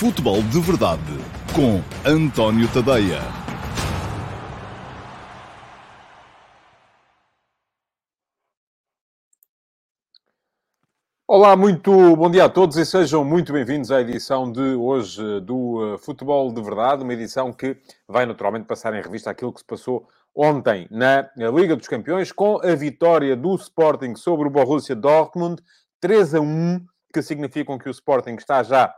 Futebol de Verdade com António Tadeia. Olá, muito bom dia a todos e sejam muito bem-vindos à edição de hoje do uh, Futebol de Verdade, uma edição que vai naturalmente passar em revista aquilo que se passou ontem na Liga dos Campeões com a vitória do Sporting sobre o Borussia Dortmund, 3 a 1, que significam que o Sporting está já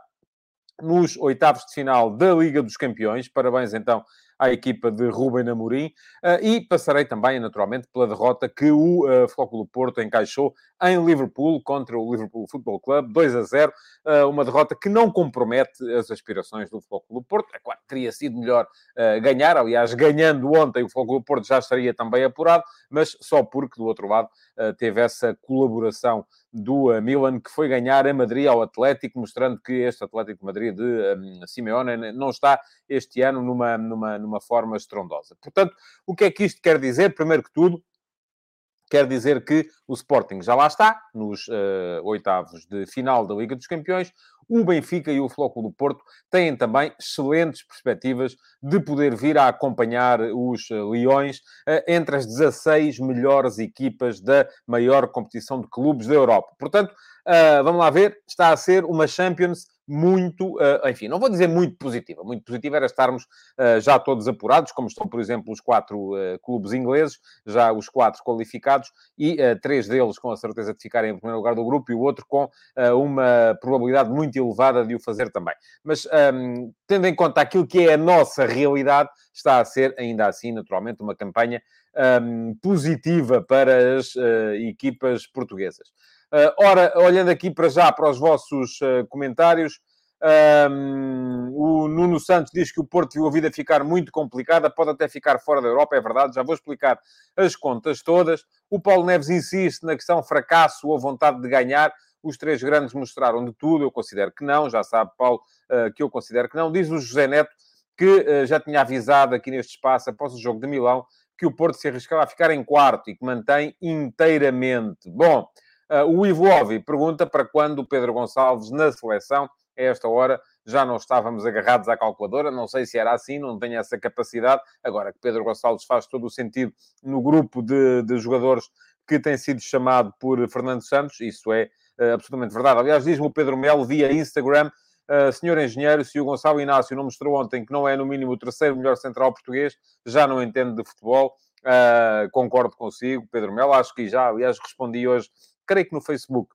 nos oitavos de final da Liga dos Campeões. Parabéns então à equipa de Ruben Amorim. Uh, e passarei também, naturalmente, pela derrota que o uh, Flóculo Porto encaixou em Liverpool contra o Liverpool Football Club, 2 a 0. Uh, ah, uma derrota que não compromete as aspirações do Flóculo Porto. É claro, teria sido melhor ganhar. Aliás, ganhando ontem, o Flóculo Porto já estaria também apurado, mas só porque, do outro lado, teve essa colaboração do Milan, que foi ganhar a Madrid ao Atlético, mostrando que este Atlético de Madrid de um, Simeone não está este ano numa, numa, numa forma estrondosa. Portanto, o que é que isto quer dizer? Primeiro que tudo, quer dizer que o Sporting já lá está, nos uh, oitavos de final da Liga dos Campeões. O Benfica e o Flóculo do Porto têm também excelentes perspectivas de poder vir a acompanhar os uh, Leões uh, entre as 16 melhores equipas da maior competição de clubes da Europa. Portanto, vamos lá ver, está a ser uma Champions muito, uh, enfim, não vou dizer muito positiva. Muito positiva era estarmos uh, já todos apurados, como estão, por exemplo, os quatro uh, clubes ingleses, já os quatro qualificados, e três deles com a certeza de ficarem em primeiro lugar do grupo e o outro com uma probabilidade muito elevada de o fazer também. Mas, um, ehm, tendo em conta aquilo que é a nossa realidade, está a ser, ainda assim, naturalmente, uma campanha um, ehm, positiva para as equipas portuguesas. Uh, ora, olhando aqui para já para os vossos uh, comentários, um, o Nuno Santos diz que o Porto viu a vida ficar muito complicada, pode até ficar fora da Europa, é verdade, já vou explicar as contas todas. O Paulo Neves insiste na questão fracasso ou vontade de ganhar. Os três grandes mostraram de tudo, eu considero que não, já sabe, Paulo, uh, que eu considero que não. Diz o José Neto que já tinha avisado aqui neste espaço, após o jogo de Milão, que o Porto se arriscava a ficar em quarto e que mantém inteiramente. Bom, o Ivo Ovi pergunta para quando o Pedro Gonçalves na seleção. A esta hora já não estávamos agarrados à calculadora, não sei se era assim, não tenho essa capacidade. Agora que Pedro Gonçalves faz todo o sentido no grupo de, de jogadores que tem sido chamado por Fernando Santos, isso é uh, absolutamente verdade. Aliás, diz-me o Pedro Melo via Instagram, uh, senhor engenheiro, se o Gonçalo Inácio não mostrou ontem que não é no mínimo o terceiro melhor central português, já não entende de futebol. Uh, concordo consigo, Pedro Melo, acho que já, aliás, respondi hoje creio que no Facebook,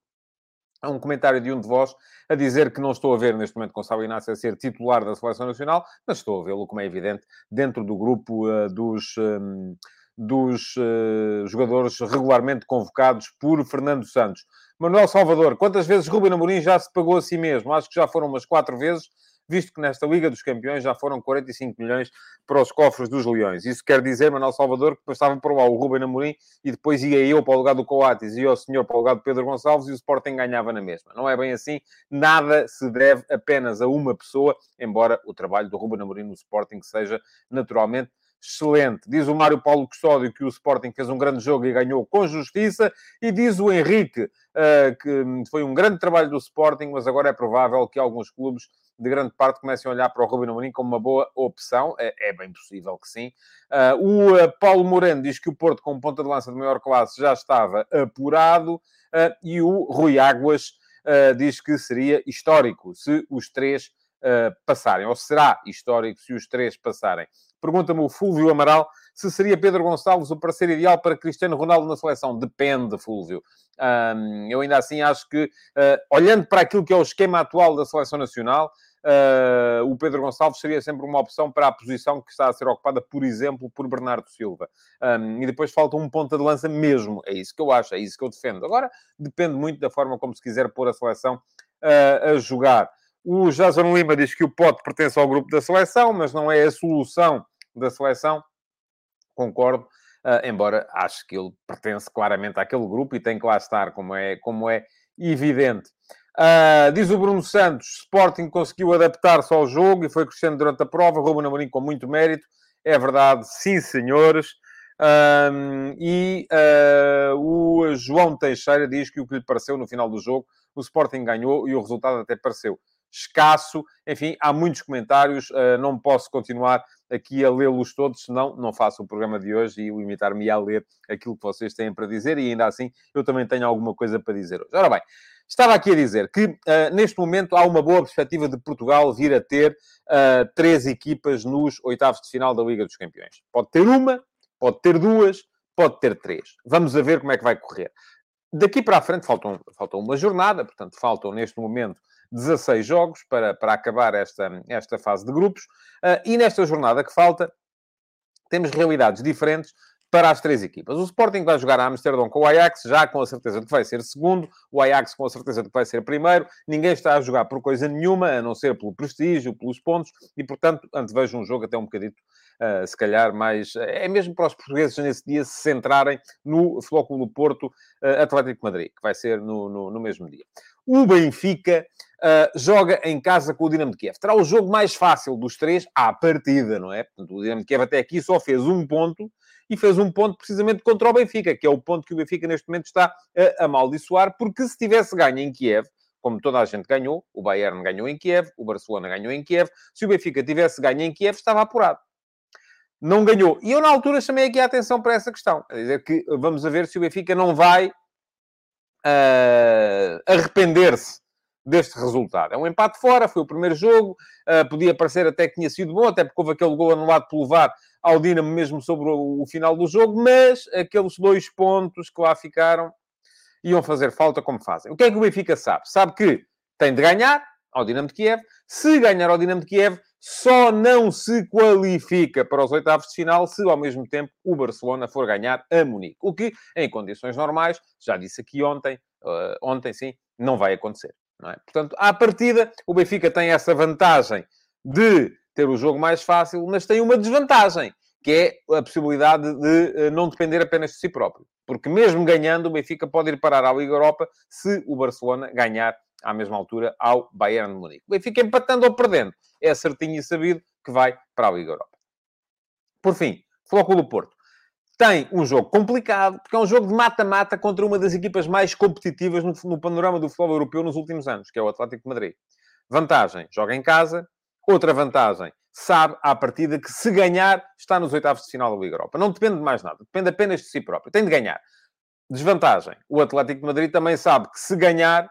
há um comentário de um de vós a dizer que não estou a ver neste momento Gonçalo Inácio a ser titular da Seleção Nacional, mas estou a vê-lo, como é evidente, dentro do grupo uh, dos, um, dos uh, jogadores regularmente convocados por Fernando Santos. Manuel Salvador, quantas vezes Ruben Amorim já se pagou a si mesmo? Acho que já foram umas quatro vezes visto que nesta Liga dos Campeões já foram 45 milhões para os cofres dos Leões. Isso quer dizer, Manuel Salvador, que passava por lá o Ruben Amorim e depois ia eu para o lugar do Coates e o senhor para o lugar do Pedro Gonçalves e o Sporting ganhava na mesma. Não é bem assim. Nada se deve apenas a uma pessoa, embora o trabalho do Ruben Amorim no Sporting seja naturalmente excelente. Diz o Mário Paulo Custódio que o Sporting fez um grande jogo e ganhou com justiça. E diz o Henrique uh, que foi um grande trabalho do Sporting, mas agora é provável que alguns clubes de grande parte comecem a olhar para o Ruben Amorim como uma boa opção. É, é bem possível que sim. Uh, o uh, Paulo Moreno diz que o Porto, com ponta de lança de maior classe, já estava apurado. E o Rui Águas diz que seria histórico se os três passarem. Ou será histórico se os três passarem. Pergunta-me o Fúlvio Amaral se seria Pedro Gonçalves o parceiro ideal para Cristiano Ronaldo na seleção. Depende, Fúlvio. Um, eu ainda assim acho que, uh, olhando para aquilo que é o esquema atual da seleção nacional, uh, o Pedro Gonçalves seria sempre uma opção para a posição que está a ser ocupada, por exemplo, por Bernardo Silva. Um, e depois falta um ponta de lança mesmo. É isso que eu acho, é isso que eu defendo. Agora, depende muito da forma como se quiser pôr a seleção uh, a jogar. O Jason Lima diz que o Pote pertence ao grupo da seleção, mas não é a solução da seleção. Concordo. Uh, embora acho que ele pertence claramente àquele grupo e tem que lá estar, como é, como é evidente. Uh, diz o Bruno Santos, Sporting conseguiu adaptar-se ao jogo e foi crescendo durante a prova, Ruben Amorim com muito mérito. É verdade, sim, senhores. E uh, o João Teixeira diz que o que lhe pareceu no final do jogo, o Sporting ganhou e o resultado até pareceu escasso. Enfim, há muitos comentários, não posso continuar aqui a lê-los todos, senão não faço o programa de hoje e limitar-me a ler aquilo que vocês têm para dizer, e ainda assim eu também tenho alguma coisa para dizer hoje. Ora bem, estava aqui a dizer que uh, neste momento há uma boa perspectiva de Portugal vir a ter uh, três equipas nos oitavos de final da Liga dos Campeões. Pode ter uma, pode ter duas, pode ter três. Vamos a ver como é que vai correr. Daqui para a frente faltam, faltam uma jornada, portanto, faltam neste momento 16 jogos para, para acabar esta, esta fase de grupos. Uh, e nesta jornada que falta, temos realidades diferentes para as três equipas. O Sporting vai jogar a Amsterdão com o Ajax, já com a certeza de que vai ser segundo, o Ajax com a certeza de que vai ser primeiro. Ninguém está a jogar por coisa nenhuma, a não ser pelo prestígio, pelos pontos, e portanto, antevejo um jogo até um bocadito uh, se calhar mais. É mesmo para os portugueses nesse dia se centrarem no Flóculo Porto uh, Atlético Madrid, que vai ser no, no, no mesmo dia. O Benfica uh, joga em casa com o Dinamo de Kiev. Terá o jogo mais fácil dos três à partida, não é? Portanto, o Dinamo de Kiev até aqui só fez um ponto e fez um ponto precisamente contra o Benfica, que é o ponto que o Benfica neste momento está a amaldiçoar, porque se tivesse ganho em Kiev, como toda a gente ganhou, o Bayern ganhou em Kiev, o Barcelona ganhou em Kiev, se o Benfica tivesse ganho em Kiev, estava apurado não ganhou. E eu, na altura, chamei aqui a atenção para essa questão. Quer dizer que vamos a ver se o Benfica não vai uh, arrepender-se deste resultado. É um empate fora, foi o primeiro jogo, uh, podia parecer até que tinha sido bom, até porque houve aquele gol anulado por levar ao Dinamo mesmo sobre o, o, final do jogo, mas aqueles dois pontos que lá ficaram iam fazer falta como fazem. O que é que o Benfica sabe? Sabe que tem de ganhar ao Dinamo de Kiev. Se ganhar ao Dinamo de Kiev, só não se qualifica para os oitavos de final se ao mesmo tempo o Barcelona for ganhar a Munique. O que, em condições normais, já disse aqui ontem, uh, ontem sim, não vai acontecer. É? Portanto, à partida, o Benfica tem essa vantagem de ter o jogo mais fácil, mas tem uma desvantagem, que é a possibilidade de uh, não depender apenas de si próprio. Porque mesmo ganhando, o Benfica pode ir parar à Liga Europa se o Barcelona ganhar à mesma altura ao Bayern de Munique. O Benfica empatando ou perdendo é certinho e sabido que vai para a Liga Europa. Por fim, Flóculo Porto. Tem um jogo complicado, porque é um jogo de mata-mata contra uma das equipas mais competitivas no, no panorama do futebol europeu nos últimos anos, que é o Atlético de Madrid. Vantagem, joga em casa. Outra vantagem, sabe à partida que se ganhar, está nos oitavos de final da Liga Europa. Não depende de mais nada, depende apenas de si próprio. Tem de ganhar. Desvantagem, o Atlético de Madrid também sabe que se ganhar,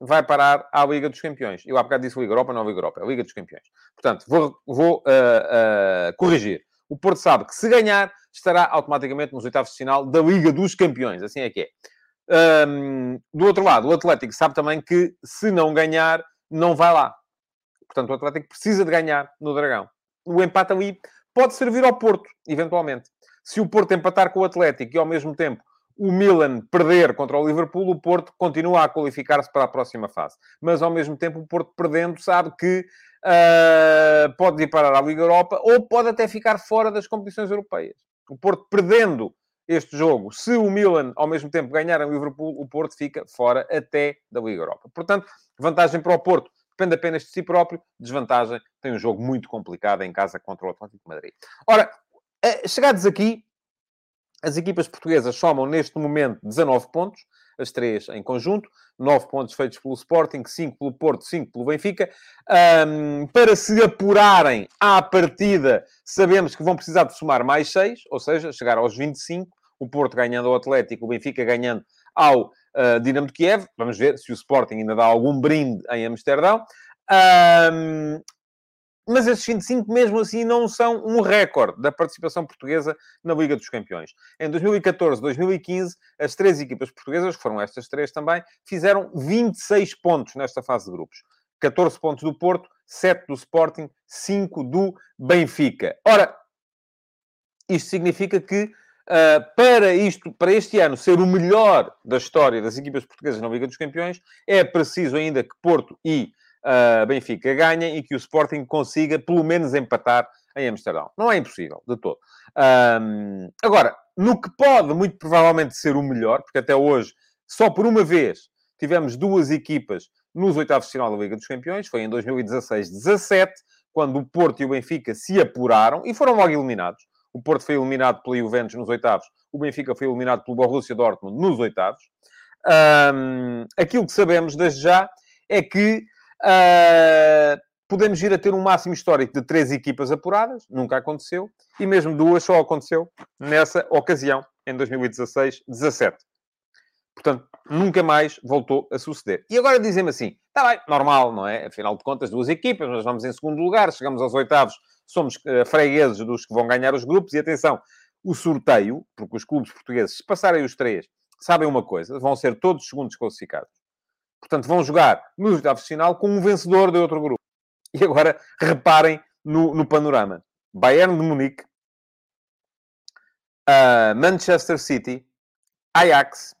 vai parar à Liga dos Campeões. Eu há bocado disse Liga Europa, não Liga Europa, é a Liga dos Campeões. Portanto, vou, vou uh, uh, corrigir. O Porto sabe que se ganhar, estará automaticamente nos oitavos de final da Liga dos Campeões. Assim é que é. Um, do outro lado, o Atlético sabe também que se não ganhar, não vai lá. Portanto, o Atlético precisa de ganhar no Dragão. O empate ali pode servir ao Porto, eventualmente. Se o Porto empatar com o Atlético e ao mesmo tempo o Milan perder contra o Liverpool, o Porto continua a qualificar-se para a próxima fase. Mas, ao mesmo tempo, o Porto perdendo sabe que uh, pode ir parar à Liga Europa ou pode até ficar fora das competições europeias. O Porto perdendo este jogo, se o Milan, ao mesmo tempo, ganhar o Liverpool, o Porto fica fora até da Liga Europa. Portanto, vantagem para o Porto depende apenas de si próprio, desvantagem, tem um jogo muito complicado em casa contra o Atlético de Madrid. Ora, eh, chegados aqui, as equipas portuguesas somam neste momento 19 pontos, as três em conjunto, 9 pontos feitos pelo Sporting, 5 pelo Porto, 5 pelo Benfica. Um, para se apurarem à partida, sabemos que vão precisar de somar mais 6, ou seja, chegar aos 25. O Porto ganhando ao Atlético, o Benfica ganhando ao uh, Dinamo de Kiev. Vamos ver se o Sporting ainda dá algum brinde em Amsterdão. Um, mas esses 25, mesmo assim, não são um recorde da participação portuguesa na Liga dos Campeões. Em 2014, 2015, as três equipas portuguesas, que foram estas três também, fizeram 26 pontos nesta fase de grupos. 14 pontos do Porto, 7 do Sporting, 5 do Benfica. Ora, isto significa que uh, para, isto, para este ano ser o melhor da história das equipas portuguesas na Liga dos Campeões, é preciso ainda que Porto e uh, Benfica ganhem e que o Sporting consiga pelo menos empatar em Amsterdão. Não é impossível, de todo. Um, agora, no que pode muito provavelmente ser o melhor, porque até hoje, só por uma vez, tivemos duas equipas nos oitavos de final da Liga dos Campeões, foi em 2016-17, quando o Porto e o Benfica se apuraram e foram logo eliminados. O Porto foi eliminado pela Juventus nos oitavos, o Benfica foi eliminado pelo Borussia Dortmund nos oitavos. Um, aquilo que sabemos desde já é que Uh, podemos vir a ter um máximo histórico de três equipas apuradas, nunca aconteceu, e mesmo duas só aconteceu nessa ocasião, em 2016-17. Portanto, nunca mais voltou a suceder. E agora dizem-me assim, está bem, normal, não é? Afinal de contas, duas equipas, nós vamos em segundo lugar, chegamos aos oitavos, somos uh, fregueses dos que vão ganhar os grupos, e atenção, o sorteio, porque os clubes portugueses, se passarem os três, sabem uma coisa, vão ser todos segundos classificados. Portanto, vão jogar nos oitavos de final com um vencedor de outro grupo. E agora, reparem no, no panorama. Bayern de Munique, uh, Manchester City, Ajax,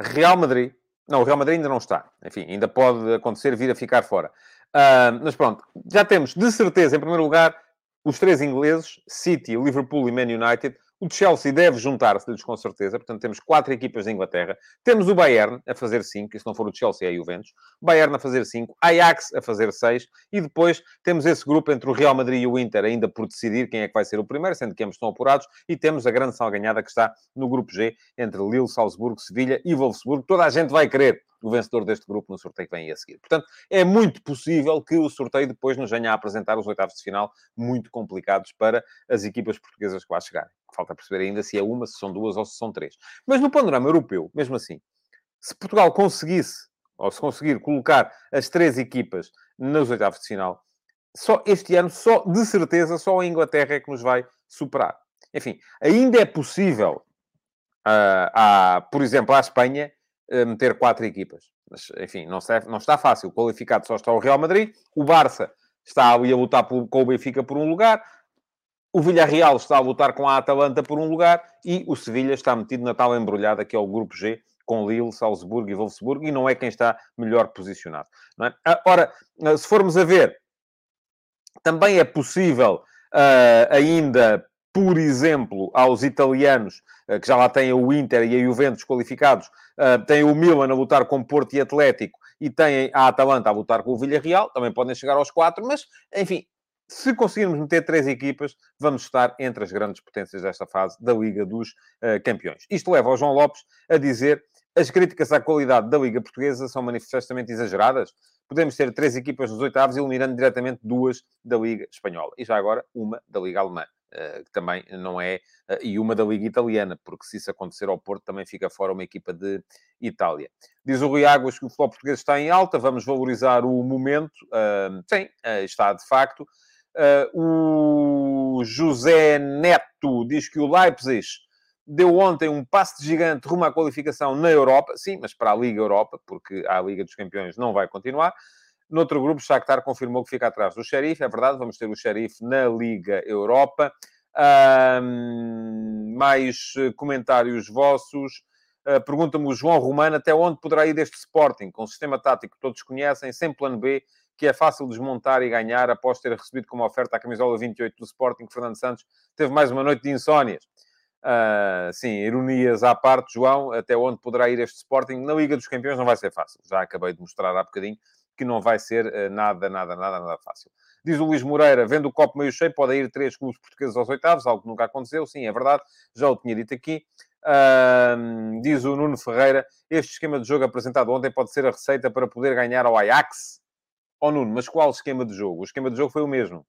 Real Madrid. Não, o Real Madrid ainda não está. Enfim, ainda pode acontecer vir a ficar fora. Uh, mas pronto, já temos de certeza, em primeiro lugar, os três ingleses, City, Liverpool e Man United, o Chelsea deve juntar-se-lhes com certeza, portanto temos quatro equipas da Inglaterra. Temos o Bayern a fazer cinco, e se não for o Chelsea é o Juventus. Bayern a fazer cinco, Ajax a fazer seis, e depois temos esse grupo entre o Real Madrid e o Inter ainda por decidir quem é que vai ser o primeiro, sendo que ambos estão apurados, e temos a grande salganhada que está no grupo G, entre Lille, Salzburgo, Sevilha e Wolfsburgo. Toda a gente vai querer o vencedor deste grupo no sorteio que vem a seguir. Portanto, é muito possível que o sorteio depois nos venha a apresentar os oitavos de final muito complicados para as equipas portuguesas que lá chegarem. Falta perceber ainda se é uma, se são duas ou se são três. Mas no panorama europeu, mesmo assim, se Portugal conseguisse, ou se conseguir colocar as três equipas nos oitavos de final, só este ano, só de certeza, só a Inglaterra é que nos vai superar. Enfim, ainda é possível, uh, a, por exemplo, à Espanha, meter quatro equipas. Mas, enfim, não está, não está fácil. Qualificado só está o Real Madrid. O Barça está ali a lutar por, com o Benfica por um lugar. O Villarreal está a lutar com a Atalanta por um lugar. E o Sevilha está metido na tal embrulhada que é o Grupo G, com Lille, Salzburgo e Wolfsburgo. E não é quem está melhor posicionado. Não é? Ah, ora, ah, se formos a ver, também é possível uh, ainda por exemplo, aos italianos, eh, que já lá têm o Inter e a Juventus qualificados, eh, têm o Milan a lutar com Porto e Atlético e têm a Atalanta a lutar com o Villarreal, também podem chegar aos quatro, mas, enfim, se conseguirmos meter três equipas, vamos estar entre as grandes potências desta fase da Liga dos uh, Campeões. Isto leva ao João Lopes a dizer as críticas à qualidade da Liga Portuguesa são manifestamente exageradas. Podemos ter três equipas nos oitavos, eliminando diretamente duas da Liga Espanhola. E já agora, uma da Liga Alemã. Eh, que também não é, eh, e uma da Liga Italiana, porque se isso acontecer ao Porto, também fica fora uma equipa de Itália. Diz o Rui Águas que o futebol português está em alta, vamos valorizar o momento. sim, eh, está de facto. o José Neto diz que o Leipzig deu ontem um passo de gigante rumo à qualificação na Europa, sim, mas para a Liga Europa, porque a Liga dos Campeões não vai continuar. Noutro grupo, Shakhtar confirmou que fica atrás do Sheriff. É verdade, vamos ter o Sheriff na Liga Europa. Um, mais eh, comentários vossos. Uh, Pergunta-me o João Romano até onde poderá ir este Sporting, com um sistema tático que todos conhecem, sem plano B, que é fácil desmontar e ganhar após ter recebido como oferta a camisola 28 do Sporting, Fernando Santos teve mais uma noite de insónias. Uh, sim, ironias à parte, João, até onde poderá ir este Sporting? Na Liga dos Campeões não vai ser fácil. Já acabei de mostrar há bocadinho que não vai ser uh, nada, nada, nada, nada fácil. Diz o Luís Moreira, vendo o copo meio cheio, pode ir três clubes portugueses aos oitavos, algo que nunca aconteceu. Sim, é verdade, já o tinha dito aqui. Uh, diz o Nuno Ferreira, este esquema de jogo apresentado ontem pode ser a receita para poder ganhar ao Ajax. Oh Nuno, mas qual esquema de jogo? O esquema de jogo foi o mesmo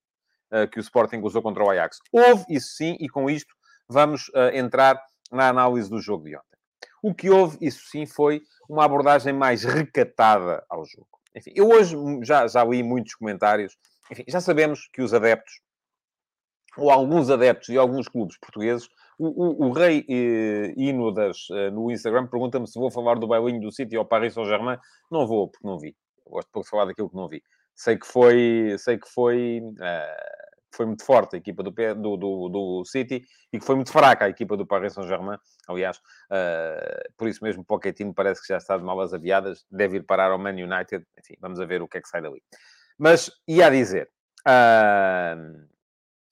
uh, que o Sporting usou contra o Ajax. Houve, isso sim, e com isto vamos uh, entrar na análise do jogo de ontem. O que houve, isso sim, foi uma abordagem mais recatada ao jogo. Enfim, eu hoje já, já li muitos comentários. Enfim, já sabemos que os adeptos, ou alguns adeptos e alguns clubes portugueses, o, o, o rei eh, Hino eh, no Instagram pergunta-me se vou falar do bailinho do City ao Paris Saint-Germain. Não vou, porque não vi. Eu gosto de falar daquilo que não vi. Sei que foi, sei que foi, uh, foi muito forte a equipa do, do, do, do, City e que foi muito fraca a equipa do Paris Saint-Germain. Aliás, uh, por isso mesmo, Pochettino parece que já está de malas aviadas, deve ir parar ao Man United. Enfim, vamos a ver o que é que sai dali. Mas, ia a dizer, uh,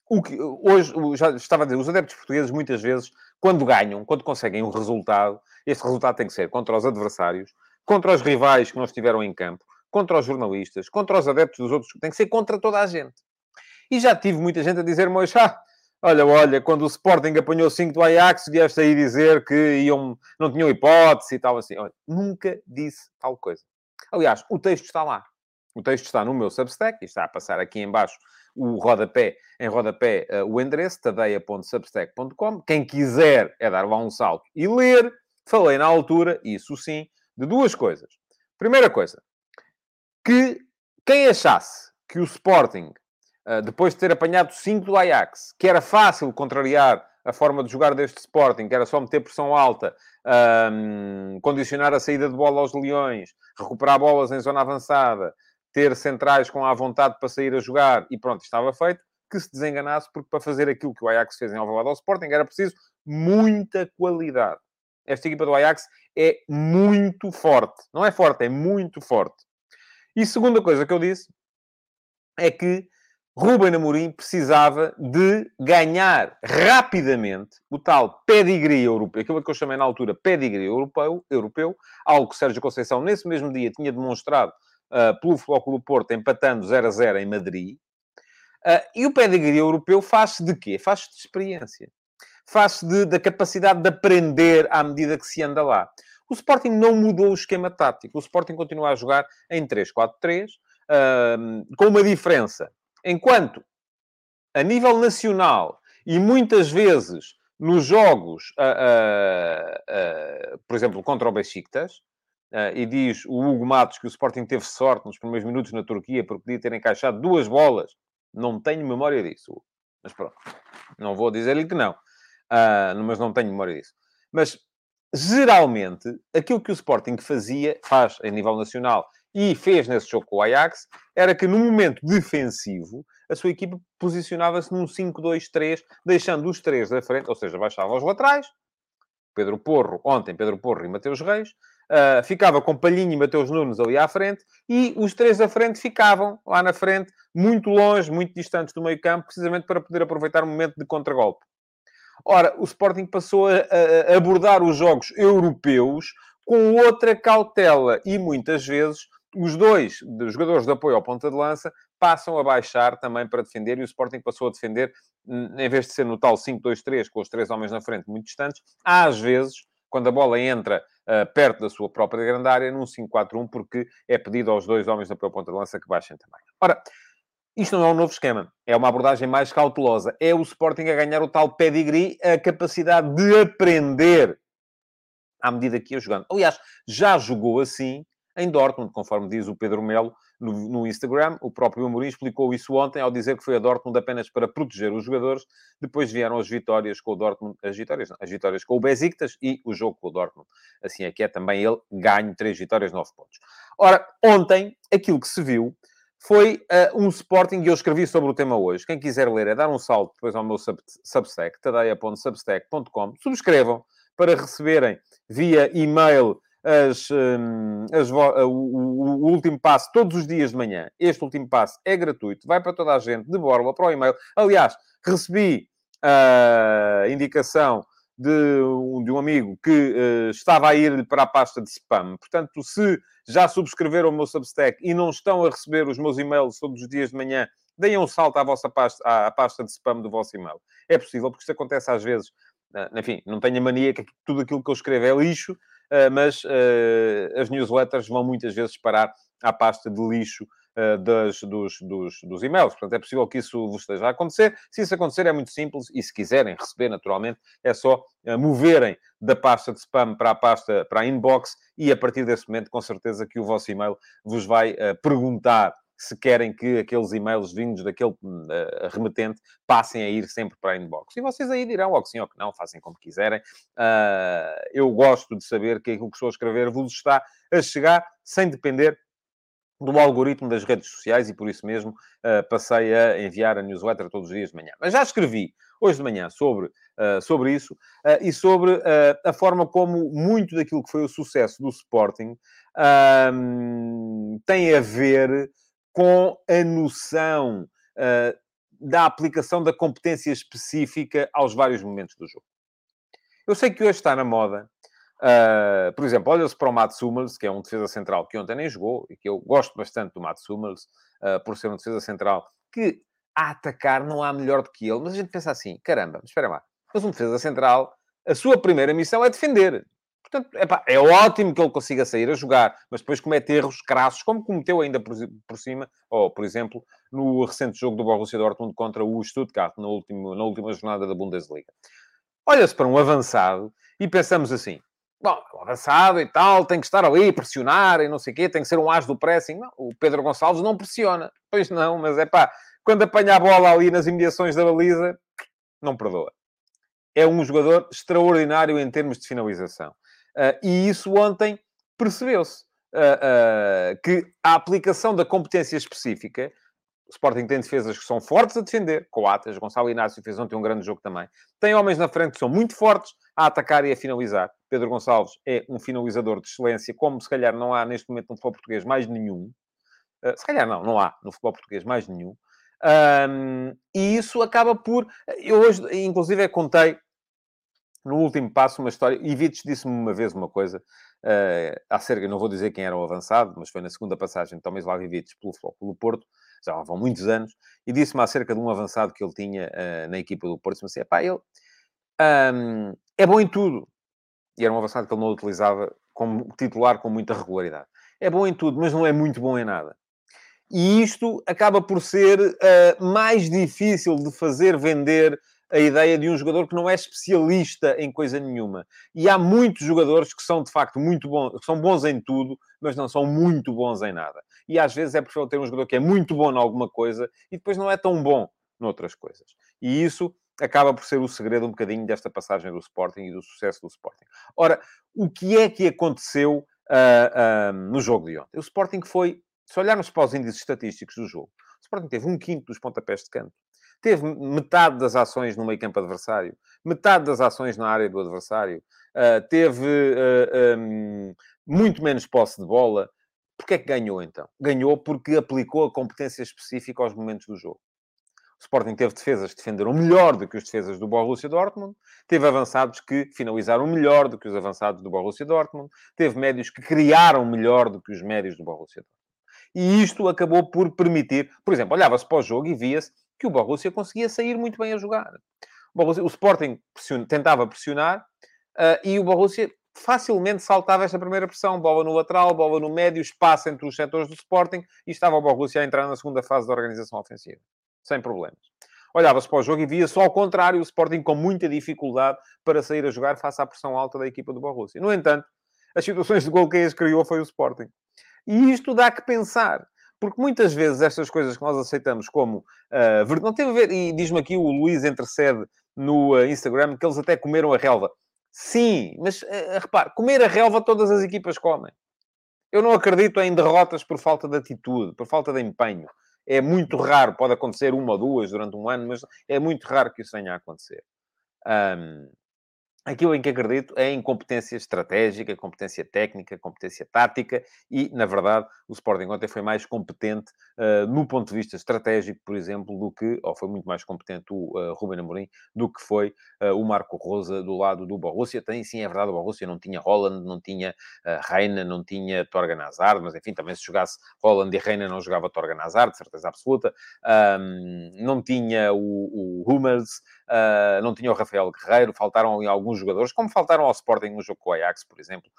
o que, hoje, já estava a dizer, os adeptos portugueses muitas vezes, quando ganham, quando conseguem um resultado, este resultado tem que ser contra os adversários, contra os rivais que não estiveram em campo, contra os jornalistas, contra os adeptos dos outros, tem que ser contra toda a gente. E já tive muita gente a dizer-me ah, olha, olha, quando o Sporting apanhou 5 do Ajax, vieste aí dizer que iam, não tinham hipótese e tal assim. Olha, nunca disse tal coisa. Aliás, o texto está lá. O texto está no meu Substack, e está a passar aqui em baixo o rodapé, em rodapé uh, o endereço, tadeia.substack.com. Quem quiser é dar lá um salto e ler. Falei na altura, isso sim, de duas coisas. Primeira coisa, que quem achasse que o Sporting, depois de ter apanhado 5 do Ajax, que era fácil contrariar a forma de jogar deste Sporting, que era só meter pressão alta, um, condicionar a saída de bola aos leões, recuperar bolas em zona avançada, ter centrais com a vontade para sair a jogar e pronto, estava feito, que se desenganasse, porque para fazer aquilo que o Ajax fez em Alvalade ao Sporting era preciso muita qualidade. Esta equipa do Ajax é muito forte. Não é forte, é muito forte. E segunda coisa que eu disse é que Ruben Amorim precisava de ganhar rapidamente o tal pedigree europeu, aquilo que eu chamei na altura pedigree europeu, europeu algo que Sérgio Conceição, nesse mesmo dia, tinha demonstrado uh, pelo Flóculo Porto, empatando 0 a 0 em Madrid. Uh, e o pedigree europeu faz-se de quê? Faz-se de experiência. Faz-se da capacidade de aprender à medida que se anda lá. O Sporting não mudou o esquema tático. O Sporting continua a jogar em 3-4-3, uh, com uma diferença. Enquanto, a nível nacional, e muitas vezes nos jogos, uh, uh, por exemplo, contra o Besiktas, Uh, e diz o Hugo Matos que o Sporting teve sorte nos primeiros minutos na Turquia porque podia ter encaixado duas bolas. Não tenho memória disso. Mas pronto. Não vou dizer-lhe que não. Uh, mas não tenho memória disso. Mas, geralmente, aquilo que o Sporting fazia, faz a nível nacional e fez nesse jogo com o Ajax, era que no momento defensivo, a sua equipa posicionava-se num 5-2-3, deixando os três da frente, ou seja, baixava aos laterais, Pedro Porro, ontem Pedro Porro e Mateus Reis, uh, ficava com Palhinho e Mateus Nunes ali à frente, e os três da frente ficavam lá na frente, muito longe, muito distantes do meio campo, precisamente para poder aproveitar o momento de contragolpe. Ora, o Sporting passou a, a abordar os jogos europeus com outra cautela e muitas vezes os dois jogadores de apoio ao ponta de lança passam a baixar também para defender e o Sporting passou a defender, em vez de ser no tal 5-2-3, com os três homens na frente muito distantes, às vezes, quando a bola entra uh, perto da sua própria grande área, num 5-4-1, porque é pedido aos dois homens de apoio ao ponta de lança que baixem também. Ora, isto não é um novo esquema, é uma abordagem mais cautelosa. É o Sporting a ganhar o tal pedigree, a capacidade de aprender à medida que ia jogando. Aliás, já jogou assim em Dortmund, conforme diz o Pedro Melo no, no, Instagram. O próprio Amorim explicou isso ontem ao dizer que foi a Dortmund apenas para proteger os jogadores. Depois vieram as vitórias com o Dortmund, as vitórias, não, as vitórias com o Besiktas e o jogo com o Dortmund. Assim é que é também ele ganho três vitórias, nove pontos. Ora, ontem, aquilo que se viu foi uh, um Sporting, e eu escrevi sobre o tema hoje. Quem quiser ler é dar um salto depois ao meu sub Substack, tadeia.substack.com. Subscrevam para receberem via e-mail as, hum, as, o, o, último passo todos os dias de manhã. Este último passo é gratuito, vai para toda a gente, de borla, para o e-mail. Aliás, recebi a indicação de, de um amigo que uh, estava a ir para a pasta de spam. Portanto, se já subscreveram o meu Substack e não estão a receber os meus e-mails todos os dias de manhã, deem um salto à vossa pasta, à, à pasta de spam do vosso e-mail. É possível, porque isto acontece às vezes. Uh, enfim, não tenho a mania que tudo aquilo que eu escrevo é lixo, mas eh, as newsletters vão muitas vezes parar à pasta de lixo eh, das, dos, dos, dos e-mails. Portanto, é possível que isso vos esteja a acontecer. Se isso acontecer, é muito simples e se quiserem receber, naturalmente, é só moverem da pasta de spam para a pasta, para a inbox e a partir desse momento, com certeza que o vosso e-mail vos vai perguntar se querem que aqueles e-mails vindos daquele uh, remetente passem a ir sempre para a inbox. E vocês aí dirão, que sim ou que não, fazem como quiserem. Uh, eu gosto de saber que aquilo que estou a escrever vos está a chegar sem depender do algoritmo das redes sociais e por isso mesmo uh, passei a enviar a newsletter todos os dias de manhã. Mas já escrevi hoje de manhã sobre, uh, sobre isso uh, e sobre a forma como muito daquilo que foi o sucesso do Sporting tem a ver com a noção uh, da aplicação da competência específica aos vários momentos do jogo. Eu sei que hoje está na moda, uh, por exemplo, olha-se para o Mats Hummels, que é um defesa central que ontem nem jogou, e que eu gosto bastante do Mats Hummels, uh, por ser um defesa central que a atacar não há melhor do que ele, mas a gente pensa assim, caramba, espera lá, mas um defesa central, a sua primeira missão é defender. Portanto, epá, é ótimo que ele consiga sair a jogar, mas depois comete erros crassos, como cometeu ainda por, por cima, ou, por exemplo, no recente jogo do Borussia Dortmund contra o Stuttgart, na, último, na última jornada da Bundesliga. Olha-se para um avançado e pensamos assim, bom, avançado e tal, tem que estar ali, pressionar e não sei o quê, tem que ser um as do pressing. Não, o Pedro Gonçalves não pressiona. Pois não, mas é pá, quando apanha a bola ali nas imediações da baliza, não perdoa. É um jogador extraordinário em termos de finalização. Uh, e isso ontem percebeu-se. Uh, uh, que a aplicação da competência específica, o Sporting tem defesas que são fortes a defender, Coates, Gonçalo Inácio fez ontem um grande jogo também. Tem homens na frente que são muito fortes a atacar e a finalizar. Pedro Gonçalves é um finalizador de excelência, como se calhar não há neste momento no futebol português mais nenhum. se calhar não, não há no futebol português mais nenhum. Um, e isso acaba por. Eu hoje, inclusive, contei no último passo, uma história. E Vites disse-me uma vez uma coisa uh, acerca, não vou dizer quem era o avançado, mas foi na segunda passagem de Tomislav Vites pelo, pelo Porto, já vão muitos anos, e disse-me acerca de um avançado que ele tinha uh, na equipa do Porto. Disse-me assim: pá, ele um, é bom em tudo. E era um avançado que ele não utilizava como titular com muita regularidade. É bom em tudo, mas não é muito bom em nada. E isto acaba por ser uh, mais difícil de fazer vender a ideia de um jogador que não é especialista em coisa nenhuma. E há muitos jogadores que são, de facto, muito bons, são bons em tudo, mas não são muito bons em nada. E às vezes é preferível ter um jogador que é muito bom em alguma coisa e depois não é tão bom noutras coisas. E isso acaba por ser o segredo um bocadinho desta passagem do Sporting e do sucesso do Sporting. Ora, o que é que aconteceu uh, uh, no jogo de ontem? O Sporting foi, se olharmos para os índices estatísticos do jogo, o Sporting teve um quinto dos pontapés de canto teve metade das ações no meio campo adversário, metade das ações na área do adversário, uh, teve uh, um, muito menos posse de bola. Porquê é que ganhou, então? Ganhou porque aplicou a competência específica aos momentos do jogo. O Sporting teve defesas que defenderam melhor do que os defesas do Borussia Dortmund, teve avançados que finalizaram melhor do que os avançados do Borussia Dortmund, teve médios que criaram melhor do que os médios do Borussia Dortmund. E isto acabou por permitir, por exemplo, olhava-se para o jogo e via-se que o Borussia conseguia sair muito bem a jogar. O, Borussia, o Sporting tentava pressionar uh, e o Borussia facilmente saltava esta primeira pressão. Bola no lateral, bola no médio, espaço entre os setores do Sporting e estava o Borussia a entrar na segunda fase da organização ofensiva. Sem problemas. Olhava-se para o jogo e via só ao contrário o Sporting com muita dificuldade para sair a jogar face à pressão alta da equipa do Borussia. No entanto, as situações de gol que eles criou foi o Sporting. E isto dá que pensar. Porque muitas vezes estas coisas que nós aceitamos como uh, não teve a ver, e diz-me aqui o Luís intercede no uh, Instagram que eles até comeram a relva. Sim, mas uh, repare, comer a relva todas as equipas comem. Eu não acredito em derrotas por falta de atitude, por falta de empenho. É muito raro, pode acontecer uma ou duas durante um ano, mas é muito raro que isso venha a acontecer. Um, Aquilo em que acredito é em competência estratégica, competência técnica, competência tática e, na verdade, o Sporting ontem foi mais competente uh, no ponto de vista estratégico, por exemplo, do que, ou foi muito mais competente o uh, Ruben Amorim do que foi uh, o Marco Rosa do lado do Borussia. Tem, sim, é verdade, o Borussia não tinha Holland, não tinha uh, Reina, não tinha Torgan Hazard, mas, enfim, também se jogasse Holland e Reina não jogava Torgan Hazard, de certeza absoluta. Um, não tinha o, o Hummels, não tinha o Rafael Guerreiro, faltaram ali alguns alguns jogadores, como faltaram ao Sporting no jogo com o Ajax, por exemplo.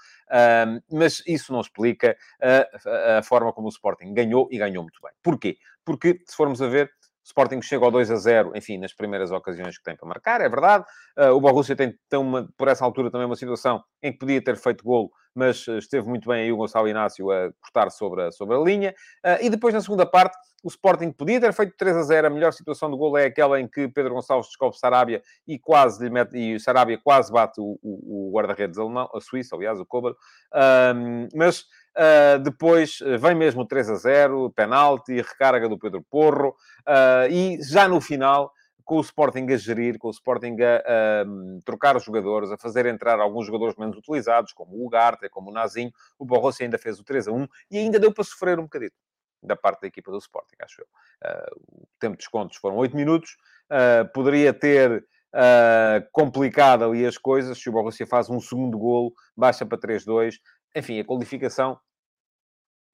mas isso não explica a, a, forma como o Sporting ganhou e ganhou muito bem. Porquê? Porque, se formos a ver, Sporting chega ao 2 a 0, enfim, nas primeiras ocasiões que tem para marcar, é verdade. Uh, o Borussia tem, tem uma, por essa altura também uma situação em que podia ter feito golo, mas esteve muito bem aí o Gonçalo Inácio a cortar sobre a, sobre a linha. Uh, e depois, na segunda parte, o Sporting podia ter feito 3 a 0. A melhor situação do golo é aquela em que Pedro Gonçalves descobre Sarabia e quase lhe mete, e Sarabia quase bate o, o, o guarda-redes alemão, a Suíça, aliás, o Kober. Uh, mas Uh, depois vem mesmo 3 a 0, penalti, recarga do Pedro Porro, uh, e já no final, com o Sporting a gerir, com o Sporting a, trocar os jogadores, a fazer entrar alguns jogadores menos utilizados, como o Ugarte, como o Nazinho, o Borussia ainda fez o 3 a 1 e ainda deu para sofrer um bocadinho da parte da equipa do Sporting, acho eu. Uh, o tempo de descontos foram 8 minutos, poderia ter complicado ali as coisas, se o Borussia faz um segundo golo, baixa para 3-2, enfim, a qualificação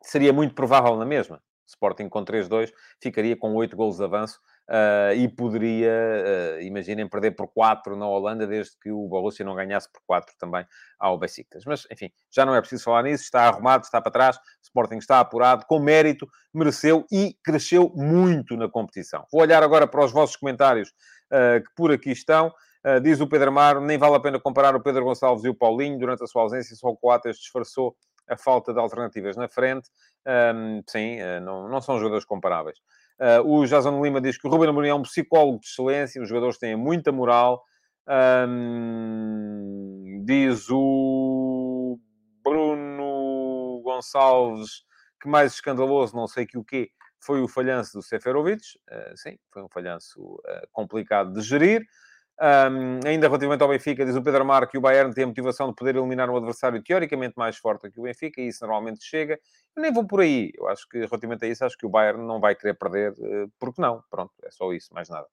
seria muito provável na mesma. Sporting com 3-2 ficaria com 8 golos de avanço uh, e poderia, uh, imaginem, perder por 4 na Holanda, desde que o Borussia não ganhasse por 4 também ao Besiktas. Mas, enfim, já não é preciso falar nisso, está arrumado, está para trás, Sporting está apurado, com mérito, mereceu e cresceu muito na competição. Vou olhar agora para os vossos comentários uh, que por aqui estão. Uh, diz o Pedro Amaro, nem vale a pena comparar o Pedro Gonçalves e o Paulinho. Durante a sua ausência, só o Coates disfarçou a falta de alternativas na frente. Um, sim, uh, não, não são jogadores comparáveis. Uh, o Jason Lima diz que o Ruben Amorim é um psicólogo de excelência, os jogadores têm muita moral. Um, diz o Bruno Gonçalves que mais escandaloso, não sei que o quê, foi o falhanço do Seferovic. Uh, sim, foi um falhanço uh, complicado de gerir. Um, ainda relativamente ao Benfica, diz o Pedro Mar que o Bayern tem a motivação de poder eliminar um adversário teoricamente mais forte que o Benfica, e isso normalmente chega. Eu nem vou por aí. Eu acho que, relativamente a isso, acho que o Bayern não vai querer perder, uh, porque não. Pronto, é só isso, mais nada.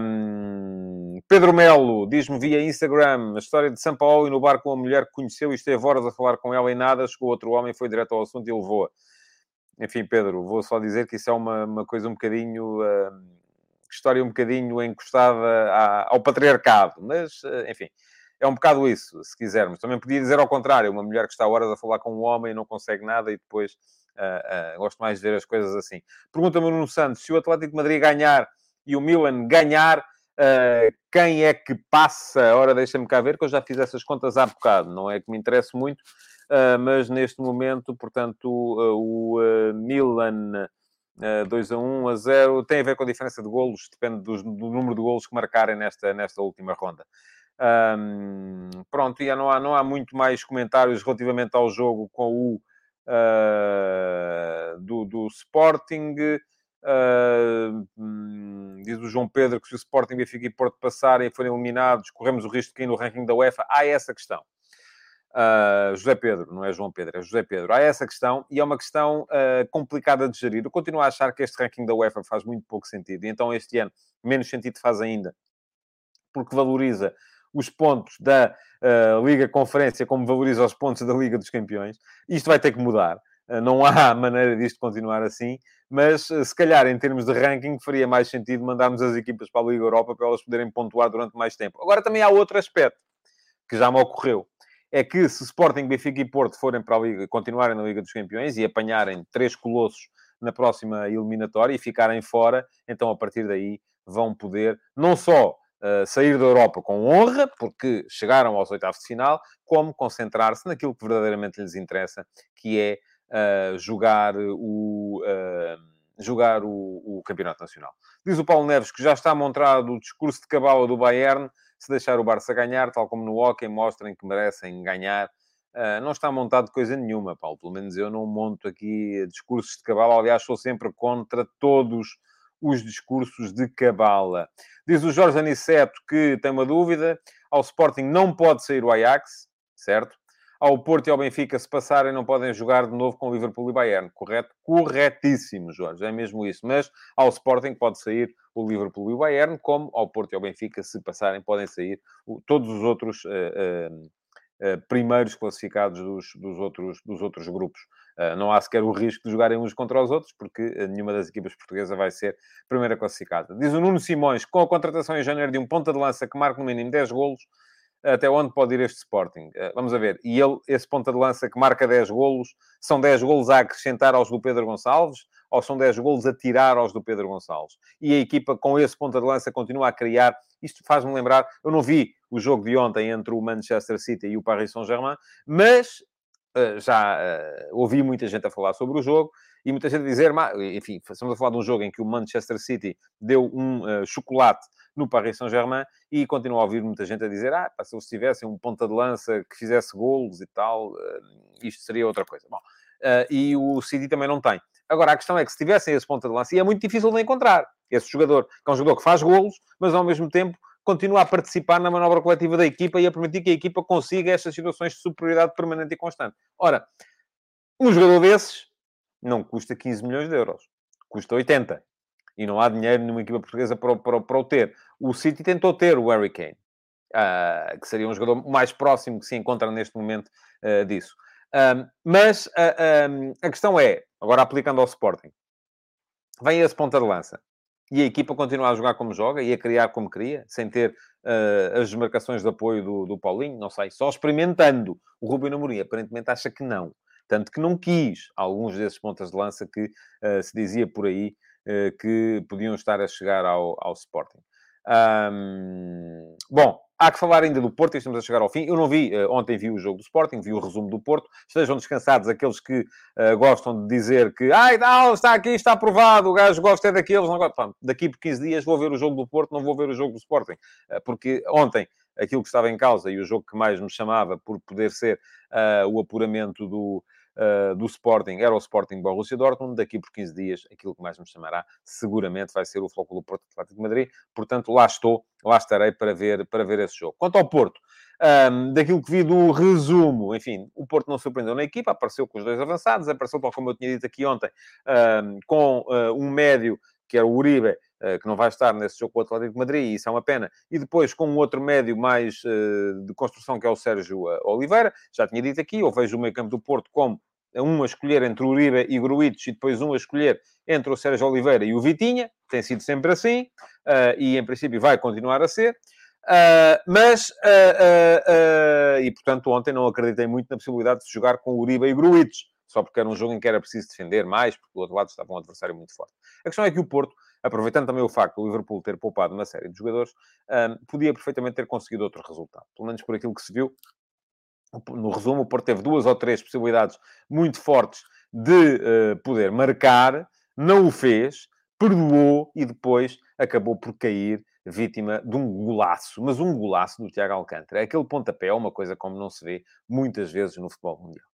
Um, Pedro Melo diz-me via Instagram a história de São Paulo e no bar com a mulher que conheceu e esteve horas a falar com ela e nada. Chegou outro homem, foi direto ao assunto e levou-a. Enfim, Pedro, vou só dizer que isso é uma, uma coisa um bocadinho. Uh, história um bocadinho encostada ao patriarcado, mas, eh, enfim, é um bocado isso, se quisermos. Também podia dizer ao contrário, uma mulher que está horas a falar com um homem e não consegue nada e depois uh, uh, gosto mais de ver as coisas assim. Pergunta-me o Nuno Santos, se o Atlético de Madrid ganhar e o Milan ganhar, uh, quem é que passa? Ora, deixa-me cá ver, que eu já fiz essas contas há bocado, não é que me interesse muito, mas neste momento, portanto, o Milan 2 a 1, a 0, tem a ver com a diferença de golos, depende do, do número de golos que marcarem nesta, nesta última ronda. Um, pronto, e não há, não há muito mais comentários relativamente ao jogo com o uh, do, do Sporting. Uh, diz o João Pedro que se o Sporting, Benfica e Porto passarem e forem eliminados, corremos o risco de cair no ranking da UEFA. Há essa questão. Uh, José Pedro, não é João Pedro, é José Pedro. Há essa questão e é uma questão uh, complicada de gerir. Eu continuo a achar que este ranking da UEFA faz muito pouco sentido e então este ano menos sentido faz ainda, porque valoriza os pontos da uh, Liga Conferência como valoriza os pontos da Liga dos Campeões. Isto vai ter que mudar. não há maneira disto continuar assim, mas se calhar em termos de ranking faria mais sentido mandarmos as equipas para a Liga Europa para elas poderem pontuar durante mais tempo. Agora também há outro aspecto que já me ocorreu é que se Sporting, Benfica e Porto forem para a Liga, continuarem na Liga dos Campeões e apanharem três colossos na próxima eliminatória e ficarem fora, então a partir daí vão poder não só uh, sair da Europa com honra, porque chegaram aos oitavos de final, como concentrar-se naquilo que verdadeiramente lhes interessa, que é uh, jogar o. Uh, jogar o, o, Campeonato Nacional. Diz o Paulo Neves que já está montado o discurso de cabala do Bayern se deixar o Barça ganhar, tal como no hockey, mostrem que merecem ganhar. Uh, não está montado coisa nenhuma, Paulo. Pelo menos eu não monto aqui discursos de cabala. Aliás, sou sempre contra todos os discursos de cabala. Diz o Jorge Aniceto que tem uma dúvida. Ao Sporting não pode sair o Ajax, certo? Ao Porto e ao Benfica, se passarem, não podem jogar de novo com o Liverpool e Bayern. Correto? Corretíssimo, Jorge. É mesmo isso. Mas ao Sporting pode sair o Liverpool e o Bayern, como ao Porto e ao Benfica, se passarem, podem sair todos os outros uh, uh, uh, primeiros classificados dos, dos, outros, dos outros grupos. não há sequer o risco de jogarem uns contra os outros, porque nenhuma das equipas portuguesas vai ser primeira classificada. Diz o Nuno Simões, com a contratação em janeiro de um ponta de lança que marca no mínimo 10 golos, até onde pode ir este Sporting. Eh, vamos a ver. E ele, esse ponta de lança que marca 10 golos, são 10 golos a acrescentar aos do Pedro Gonçalves ou são 10 golos a tirar aos do Pedro Gonçalves? E a equipa com esse ponta de lança continua a criar. Isto faz-me lembrar, eu não vi o jogo de ontem entre o Manchester City e o Paris Saint-Germain, mas já uh, ouvi muita gente a falar sobre o jogo e muita gente a dizer, enfim, estamos a falar de um jogo em que o Manchester City deu um uh, chocolate no Paris Saint-Germain e continuo a ouvir muita gente a dizer ah, se eles tivessem um ponta de lança que fizesse golos e tal, isto seria outra coisa. Bom, e o City também não tem. Agora, a questão é que se tivessem esse ponta de lança, e é muito difícil de encontrar esse jogador, que é um jogador que faz golos, mas ao mesmo tempo continua a participar na manobra coletiva da equipa e a permitir que a equipa consiga estas situações de superioridade permanente e constante. Ora, um jogador desses não custa 15 milhões de euros, custa 80 e não há dinheiro numa equipa portuguesa para, para, para o ter. O City tentou ter o Harry Kane, uh, que seria um jogador mais próximo que se encontra neste momento uh, disso. Um, mas uh, um, a questão é, agora aplicando ao Sporting, vem esse ponta de lança e a equipa continua a jogar como joga e a criar como cria, sem ter uh, as desmarcações de apoio do, do Paulinho, não sei, só experimentando. O Rubem Amorim aparentemente acha que não. Tanto que não quis alguns desses pontas de lança que uh, se dizia por aí uh, que podiam estar a chegar ao, ao Sporting. Um, bom, há que falar ainda do Porto e estamos a chegar ao fim. Eu não vi, uh, ontem vi o jogo do Sporting, vi o resumo do Porto. Estejam descansados aqueles que uh, gostam de dizer que ai, não, está aqui, está aprovado, o gajo gosta é daqueles. Não gosta. daqui por 15 dias vou ver o jogo do Porto, não vou ver o jogo do Sporting. Uh, porque ontem aquilo que estava em causa e o jogo que mais me chamava por poder ser o apuramento do uh, do Sporting era o Sporting Borussia Dortmund. Daqui por 15 dias, aquilo que mais me chamará seguramente vai ser o Flóculo Porto Atlético de Madrid. Portanto, lá estou, lá estarei para ver, para ver esse jogo. Quanto ao Porto, um, daquilo que vi do resumo, enfim, o Porto não surpreendeu na equipa, apareceu com os dois avançados, apareceu, tal como eu tinha dito aqui ontem, um, com uh, um médio, que era o Uribe, que não vai estar nesse jogo com o Atlético de Madrid, e isso é uma pena, e depois com um outro médio mais uh, de construção, que é o Sérgio Oliveira, já tinha dito aqui, eu vejo o meio campo do Porto como um a escolher entre o Uribe e Gruitos e depois um a escolher entre o Sérgio Oliveira e o Vitinha, tem sido sempre assim, e em princípio vai continuar a ser. Mas, e portanto, ontem não acreditei muito na possibilidade de jogar com Uribe e Gruitos, só porque era um jogo em que era preciso defender mais, porque do outro lado estava um adversário muito forte. A questão é que o Porto, aproveitando também o facto do Liverpool ter poupado uma série de jogadores, podia perfeitamente ter conseguido outro resultado. Pelo menos por aquilo que se viu, no resumo, o Porto teve duas ou três possibilidades muito fortes de uh, poder marcar, não o fez, perdoou e depois acabou por cair vítima de um golaço, mas um golaço do Tiago Alcântara. Aquele pontapé é uma coisa como não se vê muitas vezes no futebol mundial.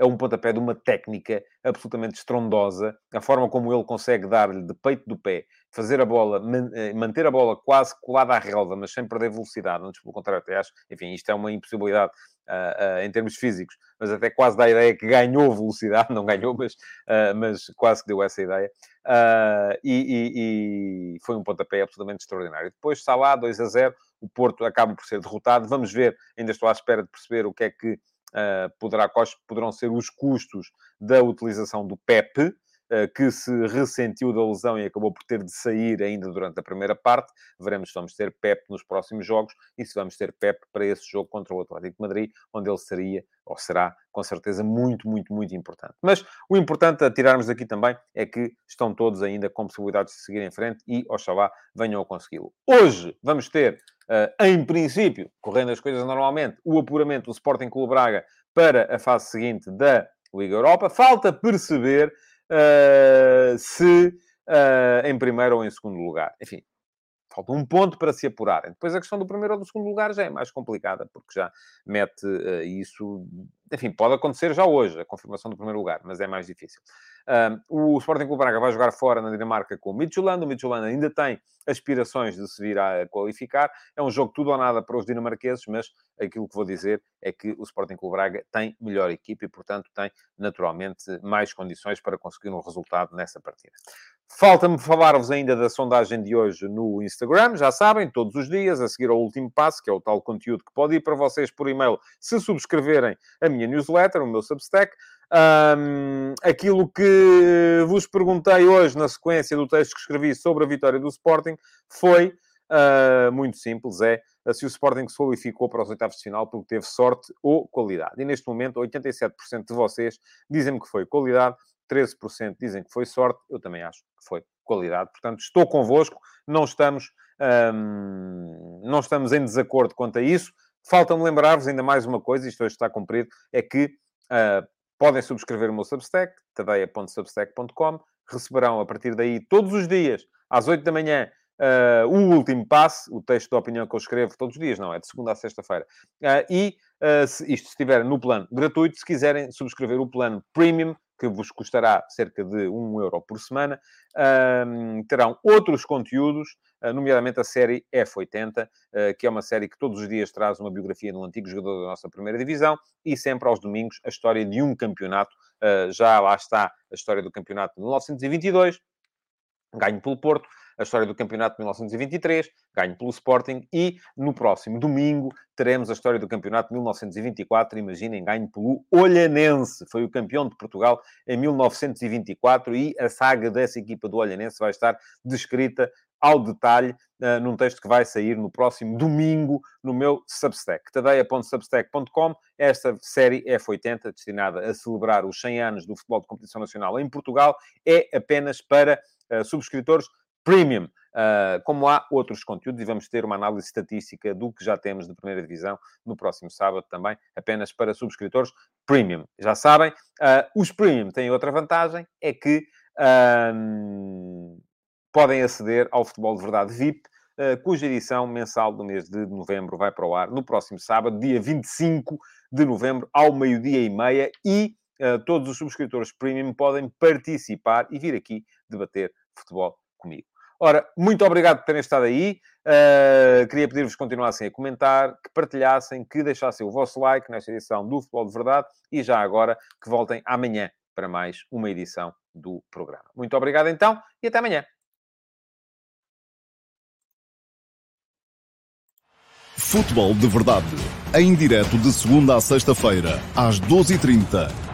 É um pontapé de uma técnica absolutamente estrondosa, a forma como ele consegue dar-lhe de peito do pé, fazer a bola, eh, manter a bola quase colada à relva, mas sem perder velocidade, antes pelo contrário, até acho, enfim, isto é uma impossibilidade uh, uh, em termos físicos, mas até quase dá a ideia que ganhou velocidade, não ganhou, mas, uh, mas quase que deu essa ideia. E, e, e, foi um pontapé absolutamente extraordinário. Depois está lá, 2 a 0, o Porto acaba por ser derrotado. Vamos ver, ainda estou à espera de perceber o que é que poderá, quais poderão ser os custos da utilização do PEP, eh, que se ressentiu da lesão e acabou por ter de sair ainda durante a primeira parte. Veremos se vamos ter Pep nos próximos jogos e se vamos ter Pep para esse jogo contra o Atlético de Madrid, onde ele seria, ou será, com certeza, muito, muito, muito importante. Mas o importante a tirarmos daqui também é que estão todos ainda com possibilidades de seguir em frente e, oxalá, venham a consegui-lo. Hoje vamos ter, uh, em princípio, correndo as coisas normalmente, o apuramento do Sporting Clube Braga para a fase seguinte da Liga Europa. Falta perceber uh, se uh, em primeiro ou em segundo lugar. Enfim, falta um ponto para se apurarem. Depois a questão do primeiro ou do segundo lugar já é mais complicada, porque já mete uh, isso. Enfim, pode acontecer já hoje, a confirmação do primeiro lugar, mas é mais difícil. O Sporting Clube Braga vai jogar fora na Dinamarca com o Midtjylland. O Midtjylland ainda tem aspirações de se vir a qualificar. É um jogo tudo ou nada para os dinamarqueses, mas aquilo que vou dizer é que o Sporting Clube Braga tem melhor equipe e, portanto, tem naturalmente mais condições para conseguir um resultado nessa partida. Falta-me falar-vos ainda da sondagem de hoje no Instagram, já sabem, todos os dias, a seguir ao último passo, que é o tal conteúdo que pode ir para vocês por e-mail se subscreverem a minha newsletter, o meu Substack. Um, aquilo que vos perguntei hoje, na sequência do texto que escrevi sobre a vitória do Sporting, foi uh, muito simples: é se o Sporting se qualificou para os oitavos de final porque teve sorte ou qualidade. E neste momento, 87% de vocês dizem-me que foi qualidade, 13% dizem que foi sorte, eu também acho que foi qualidade. Portanto, estou convosco, não estamos, hum, não estamos em desacordo quanto a isso. Falta-me lembrar-vos ainda mais uma coisa, isto hoje está cumprido, é que uh, podem subscrever o meu Substack, tadeia.substack.com, receberão a partir daí, todos os dias, às 8 da manhã, uh, o último passo, o texto de opinião que eu escrevo todos os dias, não, é de segunda a sexta-feira. Uh, e uh, se isto estiver no plano gratuito, se quiserem subscrever o plano premium, que vos custará cerca de 1 euro por semana. Um, terão outros conteúdos, uh, nomeadamente a série F80, uh, que é uma série que todos os dias traz uma biografia de um antigo jogador da nossa primeira divisão e sempre aos domingos a história de um campeonato. Uh, já lá está a história do campeonato de 1922, ganho pelo Porto, a história do campeonato de 1923, ganho pelo Sporting, e no próximo domingo teremos a história do campeonato de 1924, imaginem, ganho pelo Olhanense, foi o campeão de Portugal em 1924, e a saga dessa equipa do Olhanense vai estar descrita ao detalhe uh, num texto que vai sair no próximo domingo no meu Substack, tadeia.substack.com. Esta série F80, destinada a celebrar os 100 anos do futebol de competição nacional em Portugal, é apenas para uh, subscritores premium. Uh, como há outros conteúdos, e vamos ter uma análise estatística do que já temos de primeira divisão no próximo sábado também, apenas para subscritores premium. Já sabem, uh, os premium têm outra vantagem, é que uh, podem aceder ao Futebol de Verdade VIP, cuja edição mensal do mês de novembro vai para o ar no próximo sábado, dia 25 de novembro, ao meio-dia e meia, e todos os subscritores premium podem participar e vir aqui debater futebol comigo. Ora, muito obrigado por terem estado aí. Uh, queria pedir-vos que continuassem a comentar, que partilhassem, que deixassem o vosso like nesta edição do Futebol de Verdade e já agora que voltem amanhã para mais uma edição do programa. Muito obrigado então e até amanhã. Futebol de Verdade, em direto de segunda a sexta-feira, às 12h30